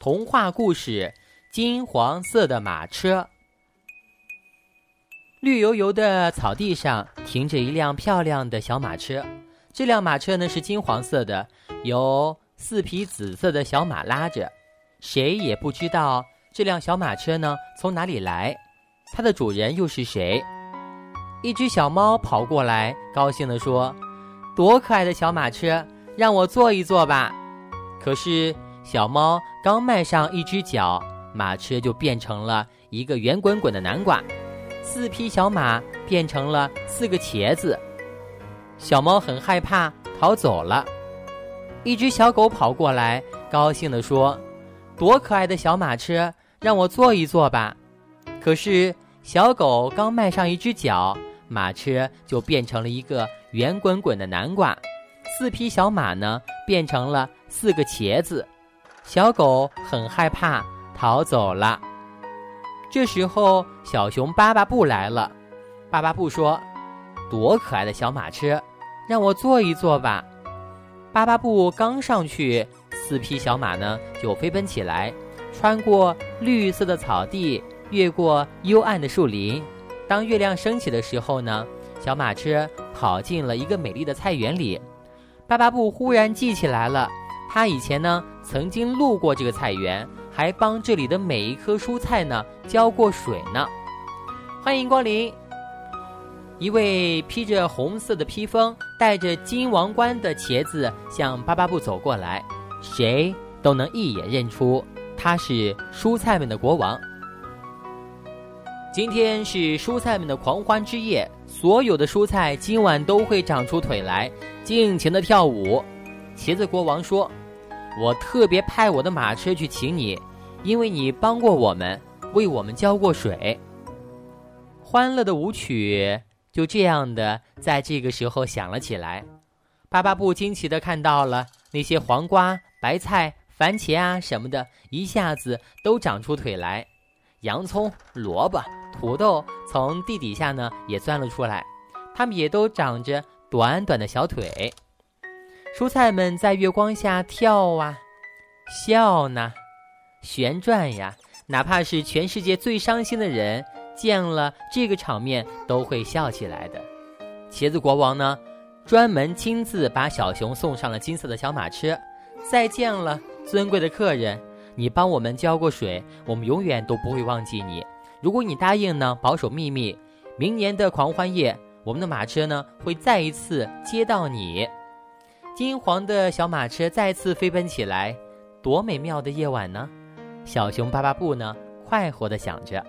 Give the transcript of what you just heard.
童话故事：金黄色的马车。绿油油的草地上停着一辆漂亮的小马车，这辆马车呢是金黄色的，由四匹紫色的小马拉着。谁也不知道这辆小马车呢从哪里来，它的主人又是谁？一只小猫跑过来，高兴地说：“多可爱的小马车，让我坐一坐吧。”可是。小猫刚迈上一只脚，马车就变成了一个圆滚滚的南瓜；四匹小马变成了四个茄子。小猫很害怕，逃走了。一只小狗跑过来，高兴地说：“多可爱的小马车，让我坐一坐吧。”可是小狗刚迈上一只脚，马车就变成了一个圆滚滚的南瓜；四匹小马呢，变成了四个茄子。小狗很害怕，逃走了。这时候，小熊巴巴布来了。巴巴布说：“多可爱的小马车，让我坐一坐吧。”巴巴布刚上去，四匹小马呢就飞奔起来，穿过绿色的草地，越过幽暗的树林。当月亮升起的时候呢，小马车跑进了一个美丽的菜园里。巴巴布忽然记起来了。他以前呢，曾经路过这个菜园，还帮这里的每一棵蔬菜呢浇过水呢。欢迎光临！一位披着红色的披风、戴着金王冠的茄子向巴巴布走过来，谁都能一眼认出他是蔬菜们的国王。今天是蔬菜们的狂欢之夜，所有的蔬菜今晚都会长出腿来，尽情的跳舞。茄子国王说。我特别派我的马车去请你，因为你帮过我们，为我们浇过水。欢乐的舞曲就这样的在这个时候响了起来。巴巴布惊奇的看到了那些黄瓜、白菜、番茄啊什么的，一下子都长出腿来。洋葱、萝卜、土豆从地底下呢也钻了出来，它们也都长着短短的小腿。蔬菜们在月光下跳啊，笑呢，旋转呀。哪怕是全世界最伤心的人，见了这个场面都会笑起来的。茄子国王呢，专门亲自把小熊送上了金色的小马车。再见了，尊贵的客人，你帮我们浇过水，我们永远都不会忘记你。如果你答应呢，保守秘密，明年的狂欢夜，我们的马车呢会再一次接到你。金黄的小马车再次飞奔起来，多美妙的夜晚呢！小熊巴巴布呢，快活的想着。